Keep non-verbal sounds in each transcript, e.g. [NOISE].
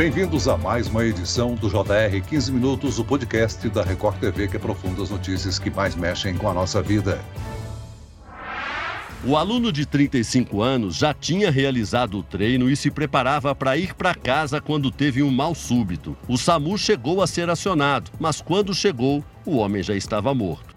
Bem-vindos a mais uma edição do JR 15 Minutos, o podcast da Record TV que aprofunda as notícias que mais mexem com a nossa vida. O aluno de 35 anos já tinha realizado o treino e se preparava para ir para casa quando teve um mal súbito. O SAMU chegou a ser acionado, mas quando chegou, o homem já estava morto.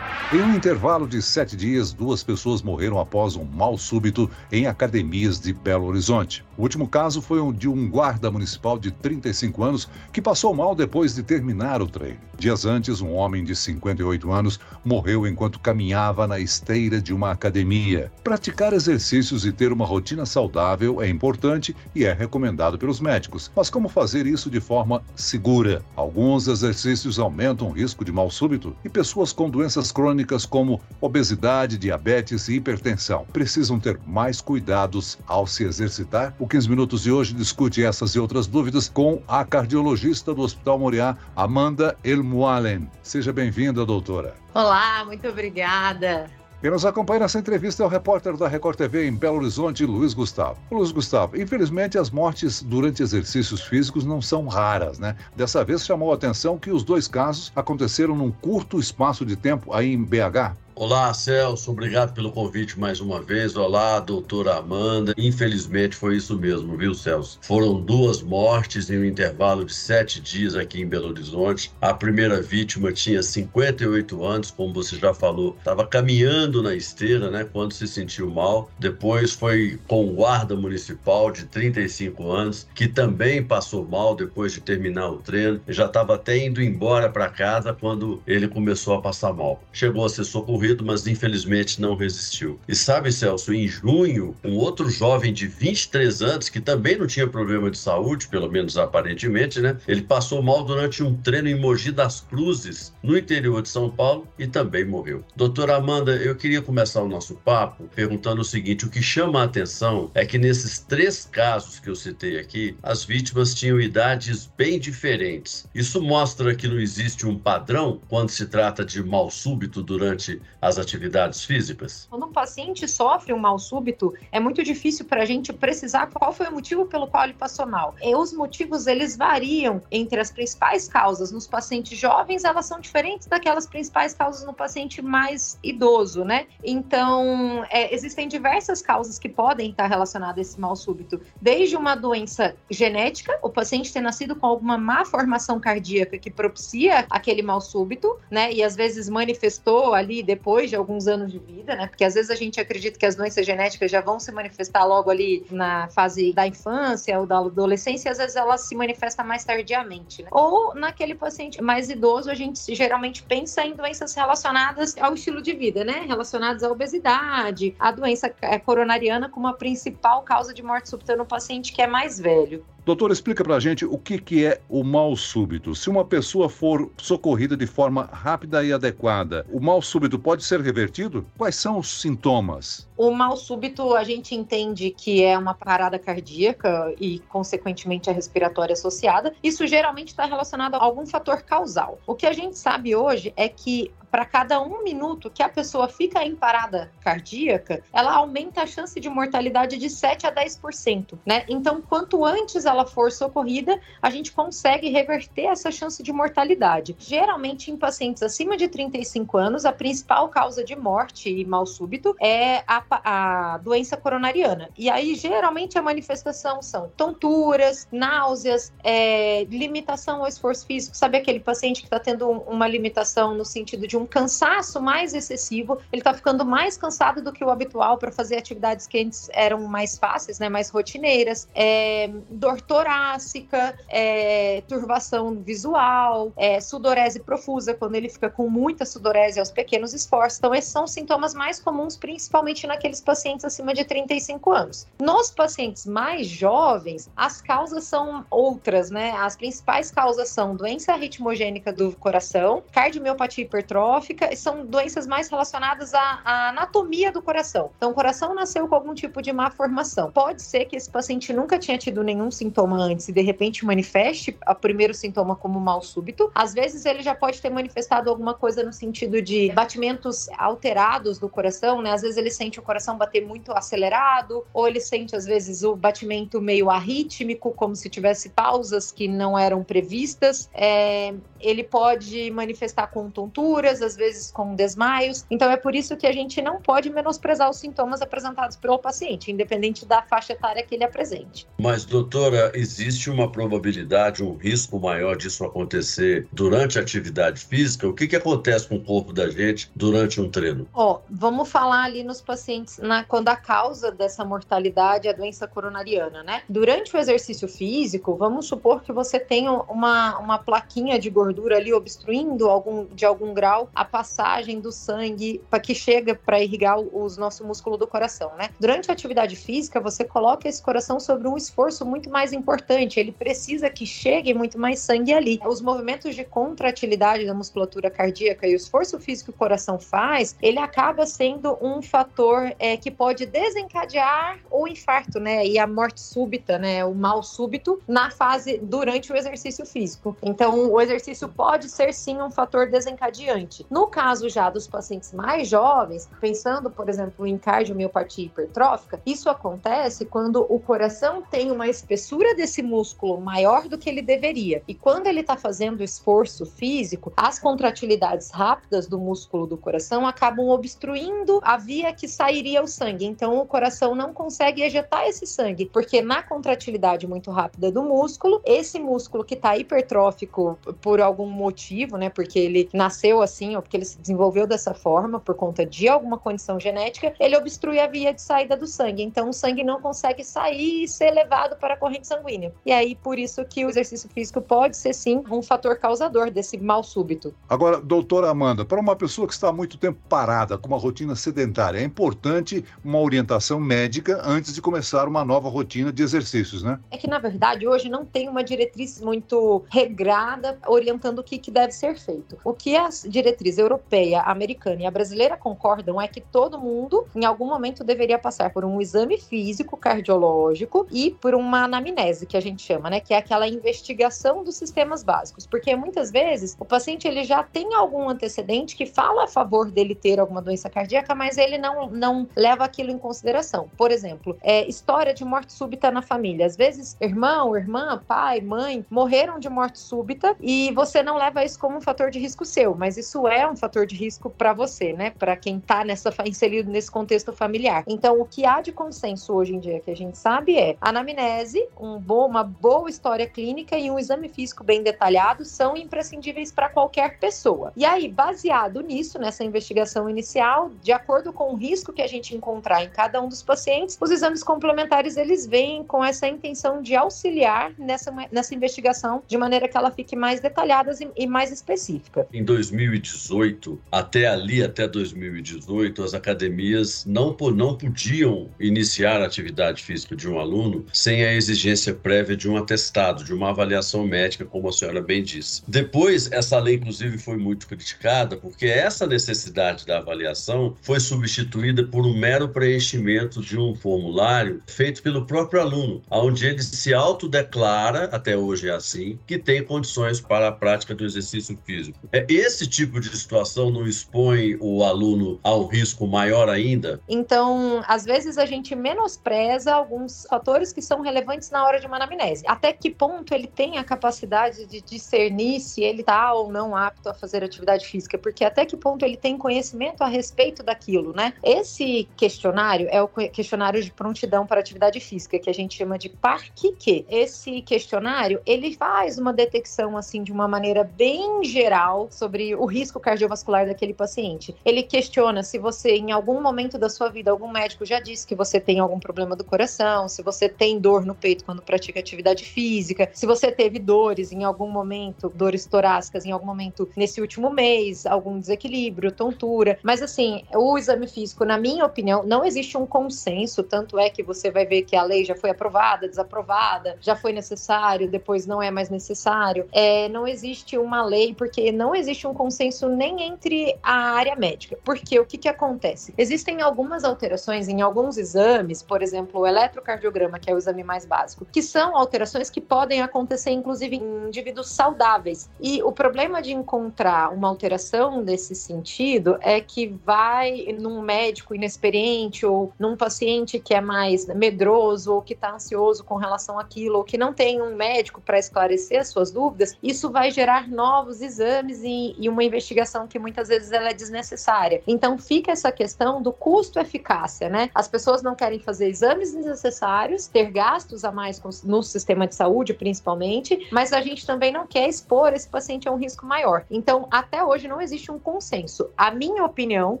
Em um intervalo de sete dias, duas pessoas morreram após um mal súbito em academias de Belo Horizonte. O último caso foi o de um guarda municipal de 35 anos que passou mal depois de terminar o treino. Dias antes, um homem de 58 anos morreu enquanto caminhava na esteira de uma academia. Praticar exercícios e ter uma rotina saudável é importante e é recomendado pelos médicos. Mas como fazer isso de forma segura? Alguns exercícios aumentam o risco de mal súbito e pessoas com doenças crônicas como obesidade, diabetes e hipertensão precisam ter mais cuidados ao se exercitar. O 15 Minutos de hoje discute essas e outras dúvidas com a cardiologista do Hospital Moriá, Amanda Elmualen. Seja bem-vinda, doutora. Olá, muito obrigada. Quem nos acompanha nessa entrevista é o repórter da Record TV em Belo Horizonte, Luiz Gustavo. Luiz Gustavo, infelizmente as mortes durante exercícios físicos não são raras, né? Dessa vez chamou a atenção que os dois casos aconteceram num curto espaço de tempo aí em BH. Olá, Celso, obrigado pelo convite mais uma vez. Olá, doutora Amanda. Infelizmente foi isso mesmo, viu, Celso? Foram duas mortes em um intervalo de sete dias aqui em Belo Horizonte. A primeira vítima tinha 58 anos, como você já falou, estava caminhando na esteira, né, quando se sentiu mal. Depois foi com o guarda municipal de 35 anos, que também passou mal depois de terminar o treino. Já estava até indo embora para casa quando ele começou a passar mal. Chegou a ser socorrido mas infelizmente não resistiu. E sabe, Celso, em junho, um outro jovem de 23 anos, que também não tinha problema de saúde, pelo menos aparentemente, né? Ele passou mal durante um treino em Mogi das Cruzes, no interior de São Paulo, e também morreu. Doutora Amanda, eu queria começar o nosso papo perguntando o seguinte: o que chama a atenção é que nesses três casos que eu citei aqui, as vítimas tinham idades bem diferentes. Isso mostra que não existe um padrão quando se trata de mal súbito durante as atividades físicas? Quando um paciente sofre um mal súbito, é muito difícil para a gente precisar qual foi o motivo pelo qual ele passou mal. E os motivos eles variam entre as principais causas. Nos pacientes jovens, elas são diferentes daquelas principais causas no paciente mais idoso, né? Então, é, existem diversas causas que podem estar relacionadas a esse mal súbito, desde uma doença genética, o paciente ter nascido com alguma má formação cardíaca que propicia aquele mal súbito, né? E às vezes manifestou ali depois depois de alguns anos de vida, né? Porque às vezes a gente acredita que as doenças genéticas já vão se manifestar logo ali na fase da infância ou da adolescência, e às vezes elas se manifestam mais tardiamente, né? Ou naquele paciente mais idoso, a gente geralmente pensa em doenças relacionadas ao estilo de vida, né? Relacionadas à obesidade, à doença é, coronariana como a principal causa de morte súbita no paciente que é mais velho. Doutor, explica pra gente o que, que é o mal súbito. Se uma pessoa for socorrida de forma rápida e adequada, o mal súbito pode ser revertido? Quais são os sintomas? O mal súbito a gente entende que é uma parada cardíaca e, consequentemente, a respiratória associada. Isso geralmente está relacionado a algum fator causal. O que a gente sabe hoje é que para cada um minuto que a pessoa fica em parada cardíaca, ela aumenta a chance de mortalidade de 7 a 10%, né? Então, quanto antes ela for socorrida, a gente consegue reverter essa chance de mortalidade. Geralmente, em pacientes acima de 35 anos, a principal causa de morte e mal súbito é a, a doença coronariana. E aí, geralmente, a manifestação são tonturas, náuseas, é, limitação ao esforço físico. Sabe aquele paciente que está tendo uma limitação no sentido de um cansaço mais excessivo, ele está ficando mais cansado do que o habitual para fazer atividades que antes eram mais fáceis, né, mais rotineiras, é, dor torácica, é, turbação visual, é, sudorese profusa, quando ele fica com muita sudorese aos pequenos esforços. Então, esses são sintomas mais comuns, principalmente naqueles pacientes acima de 35 anos. Nos pacientes mais jovens, as causas são outras, né? As principais causas são doença ritmogênica do coração, cardiomiopatia hipertrófica, hipertrófica são doenças mais relacionadas à, à, anatomia do coração. Então, o coração nasceu com algum tipo de má formação. Pode ser que esse paciente nunca tinha tido nenhum sintoma antes e de repente manifeste o primeiro sintoma como mal súbito. Às vezes, ele já pode ter manifestado alguma coisa no sentido de batimentos alterados do coração, né? Às vezes ele sente coração bater muito acelerado, ou ele sente às vezes o batimento meio arrítmico, como se tivesse pausas que não eram previstas. É, ele pode manifestar com tonturas, às vezes com desmaios. Então é por isso que a gente não pode menosprezar os sintomas apresentados pelo paciente, independente da faixa etária que ele apresente. Mas, doutora, existe uma probabilidade, um risco maior disso acontecer durante a atividade física? O que, que acontece com o corpo da gente durante um treino? Ó, oh, vamos falar ali nos pacientes na, quando a causa dessa mortalidade é a doença coronariana, né? Durante o exercício físico, vamos supor que você tenha uma, uma plaquinha de gordura ali obstruindo algum, de algum grau a passagem do sangue para que chega para irrigar os nosso músculo do coração, né? Durante a atividade física, você coloca esse coração sobre um esforço muito mais importante. Ele precisa que chegue muito mais sangue ali. Os movimentos de contratilidade da musculatura cardíaca e o esforço físico que o coração faz, ele acaba sendo um fator é, que pode desencadear o infarto, né? E a morte súbita, né? O mal súbito na fase durante o exercício físico. Então, o exercício pode ser sim um fator desencadeante. No caso já dos pacientes mais jovens, pensando, por exemplo, em cardiomiopatia hipertrófica, isso acontece quando o coração tem uma espessura desse músculo maior do que ele deveria. E quando ele está fazendo esforço físico, as contratilidades rápidas do músculo do coração acabam obstruindo a via que sairia o sangue. Então o coração não consegue ejetar esse sangue, porque na contratilidade muito rápida do músculo, esse músculo que está hipertrófico por algum motivo, né, porque ele nasceu assim ou porque ele se desenvolveu dessa forma por conta de alguma condição genética, ele obstrui a via de saída do sangue. Então o sangue não consegue sair e ser levado para a corrente sanguínea. E aí por isso que o exercício físico pode ser sim um fator causador desse mal súbito. Agora, doutora Amanda, para uma pessoa que está muito tempo parada, com uma rotina sedentária, é importante uma orientação médica antes de começar uma nova rotina de exercícios, né? É que na verdade hoje não tem uma diretriz muito regrada orientando o que, que deve ser feito. O que a diretriz europeia, americana e a brasileira concordam é que todo mundo, em algum momento, deveria passar por um exame físico cardiológico e por uma anamnese, que a gente chama, né? Que é aquela investigação dos sistemas básicos. Porque muitas vezes o paciente ele já tem algum antecedente que fala a favor dele ter alguma doença cardíaca, mas ele não, não leva aquilo em consideração. Por exemplo, é, história de morte súbita na família. Às vezes, irmão, irmã, pai, mãe morreram de morte súbita e você não leva isso como um fator de risco seu, mas isso é um fator de risco para você, né? Para quem tá nessa inserido nesse contexto familiar. Então, o que há de consenso hoje em dia que a gente sabe é anamnese, um bo uma boa história clínica e um exame físico bem detalhado são imprescindíveis para qualquer pessoa. E aí, baseado nisso, nessa investigação inicial, de acordo com o risco que a gente encontrar em cada um dos pacientes, os exames complementares eles vêm com essa intenção de auxiliar nessa, nessa investigação de maneira que ela fique mais detalhada e, mais específica. Em 2018, até ali, até 2018, as academias não, não podiam iniciar a atividade física de um aluno sem a exigência prévia de um atestado, de uma avaliação médica, como a senhora bem disse. Depois, essa lei, inclusive, foi muito criticada, porque essa necessidade da avaliação foi substituída por um mero preenchimento de um formulário feito pelo próprio aluno, onde ele se autodeclara, até hoje é assim, que tem condições para a prática do exercício físico. É esse tipo de situação não expõe o aluno a um risco maior ainda? Então, às vezes a gente menospreza alguns fatores que são relevantes na hora de uma anamnese. Até que ponto ele tem a capacidade de discernir se ele está ou não apto a fazer atividade física? Porque até que ponto ele tem conhecimento a respeito daquilo, né? Esse questionário é o questionário de prontidão para atividade física, que a gente chama de PARQ. Esse questionário, ele faz uma detecção assim de uma maneira bem geral sobre o risco cardiovascular daquele paciente. Ele questiona se você em algum momento da sua vida algum médico já disse que você tem algum problema do coração, se você tem dor no peito quando pratica atividade física, se você teve dores em algum momento, dores torácicas em algum momento nesse último mês, algum desequilíbrio, tontura. Mas assim, o exame físico, na minha opinião, não existe um consenso, tanto é que você vai ver que a lei já foi aprovada, desaprovada, já foi necessário, depois não é mais necessário. É, não existe existe uma lei, porque não existe um consenso nem entre a área médica. Porque o que, que acontece? Existem algumas alterações em alguns exames, por exemplo, o eletrocardiograma, que é o exame mais básico, que são alterações que podem acontecer, inclusive, em indivíduos saudáveis. E o problema de encontrar uma alteração nesse sentido é que vai num médico inexperiente ou num paciente que é mais medroso ou que está ansioso com relação àquilo, ou que não tem um médico para esclarecer as suas dúvidas, isso vai gerar novos exames e, e uma investigação que muitas vezes ela é desnecessária. Então fica essa questão do custo-eficácia, né? As pessoas não querem fazer exames desnecessários, ter gastos a mais no sistema de saúde, principalmente, mas a gente também não quer expor esse paciente a um risco maior. Então, até hoje não existe um consenso. A minha opinião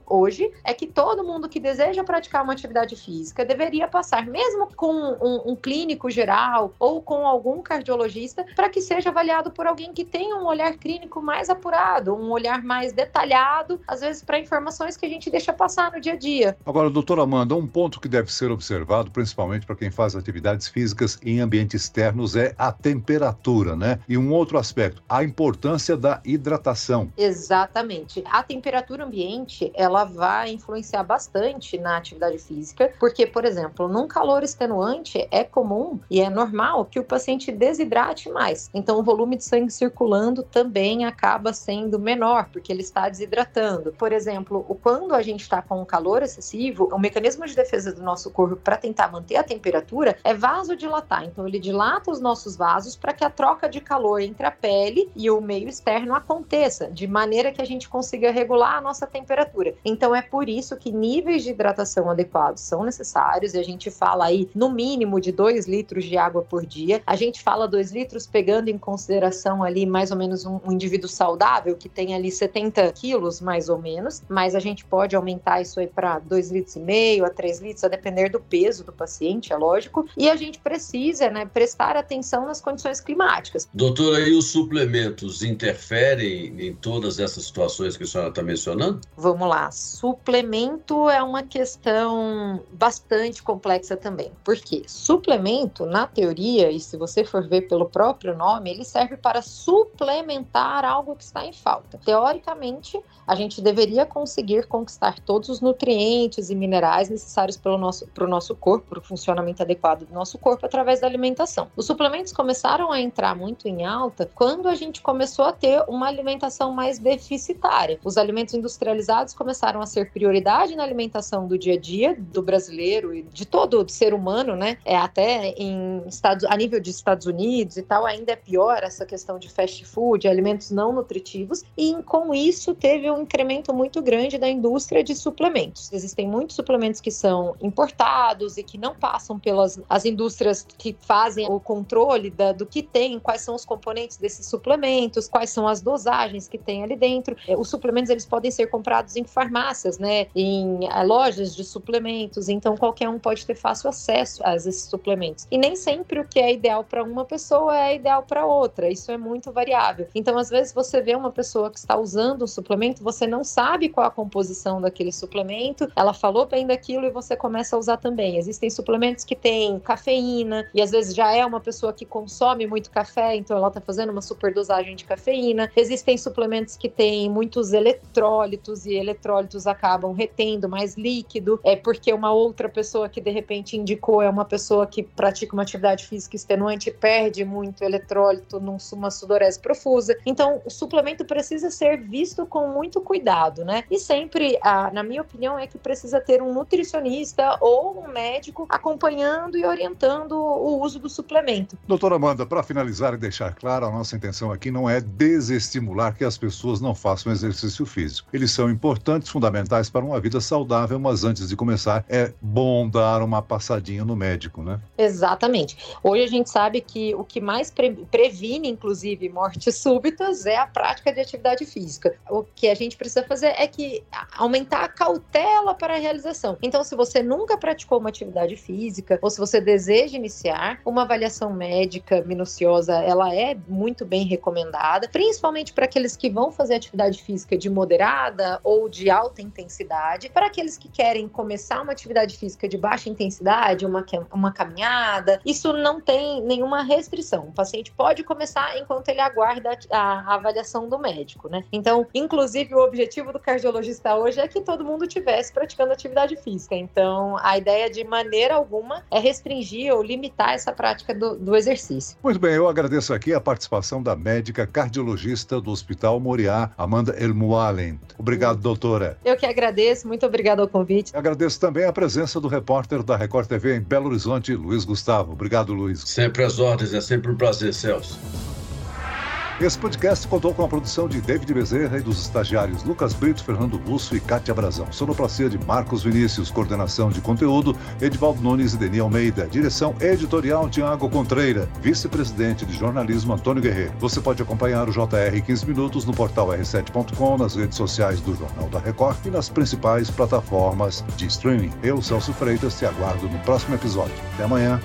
hoje é que todo mundo que deseja praticar uma atividade física deveria passar, mesmo com um, um clínico geral ou com algum cardiologista, para que seja avaliado por alguém que tenha um olhar clínico mais apurado, um olhar mais detalhado, às vezes para informações que a gente deixa passar no dia a dia. Agora, doutora Amanda, um ponto que deve ser observado, principalmente para quem faz atividades físicas em ambientes externos, é a temperatura, né? E um outro aspecto, a importância da hidratação. Exatamente. A temperatura ambiente, ela vai influenciar bastante na atividade física, porque, por exemplo, num calor extenuante, é comum e é normal que o paciente desidrate mais. Então, o volume de sangue circulando também acaba sendo menor, porque ele está desidratando. Por exemplo, quando a gente está com um calor excessivo, o mecanismo de defesa do nosso corpo para tentar manter a temperatura é vasodilatar. Então, ele dilata os nossos vasos para que a troca de calor entre a pele e o meio externo aconteça, de maneira que a gente consiga regular a nossa temperatura. Então, é por isso que níveis de hidratação adequados são necessários e a gente fala aí no mínimo de 2 litros de água por dia. A gente fala 2 litros pegando em consideração ali mais ou menos um, um indivíduo saudável que tem ali 70 quilos, mais ou menos, mas a gente pode aumentar isso aí para 2 litros e meio a 3 litros, a depender do peso do paciente, é lógico. E a gente precisa, né, prestar atenção nas condições climáticas. Doutora, e os suplementos interferem em todas essas situações que a senhora está mencionando? Vamos lá. Suplemento é uma questão bastante complexa também. Por quê? Suplemento, na teoria, e se você for ver pelo próprio nome, ele serve para suplementar algo que está em falta. Teoricamente, a gente deveria conseguir conquistar todos os nutrientes e minerais necessários para o nosso, nosso corpo, para o funcionamento adequado do nosso corpo através da alimentação. Os suplementos começaram a entrar muito em alta quando a gente começou a ter uma alimentação mais deficitária. Os alimentos industrializados começaram a ser prioridade na alimentação do dia a dia do brasileiro e de todo o ser humano, né? É até em Estados, a nível de Estados Unidos e tal, ainda é pior essa questão de fast food, alimentos não nutritivos, e com isso teve um incremento muito grande da indústria de suplementos. Existem muitos suplementos que são importados e que não passam pelas as indústrias que fazem o controle da, do que tem, quais são os componentes desses suplementos, quais são as dosagens que tem ali dentro. É, os suplementos eles podem ser comprados em farmácias, né, em eh, lojas de suplementos, então qualquer um pode ter fácil acesso a esses suplementos. E nem sempre o que é ideal para uma pessoa é ideal para outra. Isso é muito variável. Então, às vezes você vê uma pessoa que está usando um suplemento, você não sabe qual a composição daquele suplemento, ela falou bem daquilo e você começa a usar também. Existem suplementos que têm cafeína e às vezes já é uma pessoa que consome muito café, então ela está fazendo uma superdosagem de cafeína. Existem suplementos que têm muitos eletrólitos e eletrólitos acabam retendo mais líquido, é porque uma outra pessoa que de repente indicou é uma pessoa que pratica uma atividade física extenuante perde muito eletrólito numa sudorese profusa. Então, o suplemento precisa ser visto com muito cuidado, né? E sempre, a, na minha opinião, é que precisa ter um nutricionista ou um médico acompanhando e orientando o uso do suplemento. Doutora Amanda, para finalizar e deixar claro, a nossa intenção aqui não é desestimular que as pessoas não façam exercício físico. Eles são importantes, fundamentais para uma vida saudável, mas antes de começar, é bom dar uma passadinha no médico, né? Exatamente. Hoje a gente sabe que o que mais pre previne, inclusive, mortes [LAUGHS] súbitas é a prática de atividade física. O que a gente precisa fazer é que aumentar a cautela para a realização. Então, se você nunca praticou uma atividade física ou se você deseja iniciar, uma avaliação médica minuciosa, ela é muito bem recomendada, principalmente para aqueles que vão fazer atividade física de moderada ou de alta intensidade, para aqueles que querem começar uma atividade física de baixa intensidade, uma, uma caminhada, isso não tem nenhuma restrição. O paciente pode começar enquanto ele aguarda a, avaliação do médico, né? Então, inclusive, o objetivo do cardiologista hoje é que todo mundo tivesse praticando atividade física. Então, a ideia de maneira alguma é restringir ou limitar essa prática do, do exercício. Muito bem, eu agradeço aqui a participação da médica cardiologista do Hospital Moriá, Amanda Elmualen. Obrigado, doutora. Eu que agradeço, muito obrigado ao convite. Agradeço também a presença do repórter da Record TV em Belo Horizonte, Luiz Gustavo. Obrigado, Luiz. Sempre às ordens, é sempre um prazer, Celso. Esse podcast contou com a produção de David Bezerra e dos estagiários Lucas Brito, Fernando Russo e Cátia Brazão. Sonoplastia de Marcos Vinícius, coordenação de conteúdo Edvaldo Nunes e Deni Almeida, direção editorial Tiago Contreira, vice-presidente de jornalismo Antônio Guerreiro. Você pode acompanhar o JR 15 Minutos no portal r7.com, nas redes sociais do Jornal da Record e nas principais plataformas de streaming. Eu, Celso Freitas, te aguardo no próximo episódio. Até amanhã.